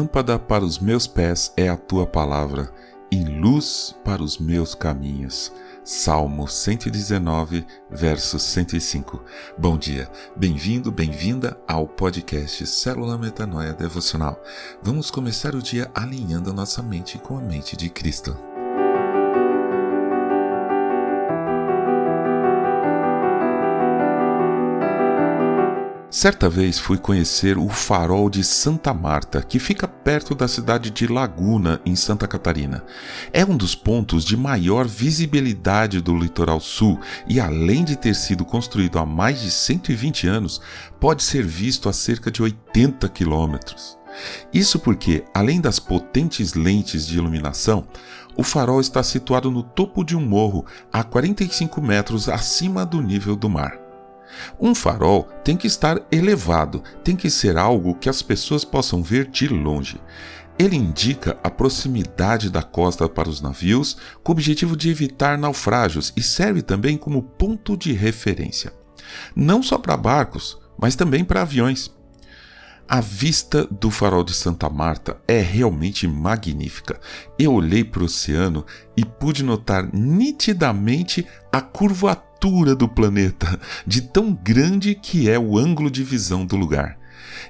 Lâmpada para os meus pés é a tua palavra e luz para os meus caminhos. Salmo 119, verso 105. Bom dia, bem-vindo, bem-vinda ao podcast Célula Metanoia Devocional. Vamos começar o dia alinhando a nossa mente com a mente de Cristo. Certa vez fui conhecer o farol de Santa Marta, que fica perto da cidade de Laguna, em Santa Catarina. É um dos pontos de maior visibilidade do litoral sul e, além de ter sido construído há mais de 120 anos, pode ser visto a cerca de 80 quilômetros. Isso porque, além das potentes lentes de iluminação, o farol está situado no topo de um morro a 45 metros acima do nível do mar. Um farol tem que estar elevado, tem que ser algo que as pessoas possam ver de longe. Ele indica a proximidade da costa para os navios, com o objetivo de evitar naufrágios e serve também como ponto de referência. Não só para barcos, mas também para aviões. A vista do farol de Santa Marta é realmente magnífica. Eu olhei para o oceano e pude notar nitidamente a curvatura do planeta, de tão grande que é o ângulo de visão do lugar.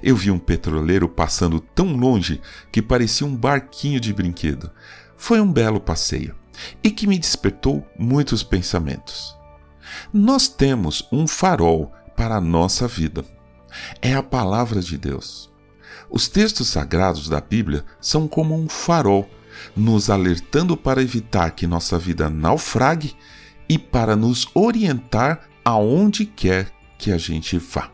Eu vi um petroleiro passando tão longe que parecia um barquinho de brinquedo. Foi um belo passeio e que me despertou muitos pensamentos. Nós temos um farol para a nossa vida. É a palavra de Deus. Os textos sagrados da Bíblia são como um farol, nos alertando para evitar que nossa vida naufrague e para nos orientar aonde quer que a gente vá.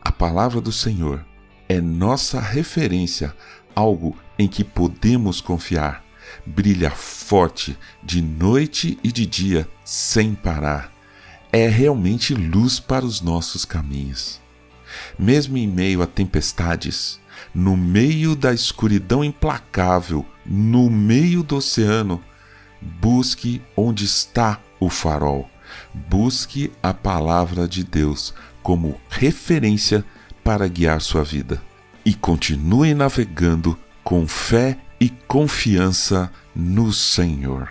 A palavra do Senhor é nossa referência, algo em que podemos confiar. Brilha forte de noite e de dia sem parar. É realmente luz para os nossos caminhos. Mesmo em meio a tempestades, no meio da escuridão implacável, no meio do oceano, Busque onde está o farol. Busque a palavra de Deus como referência para guiar sua vida. E continue navegando com fé e confiança no Senhor.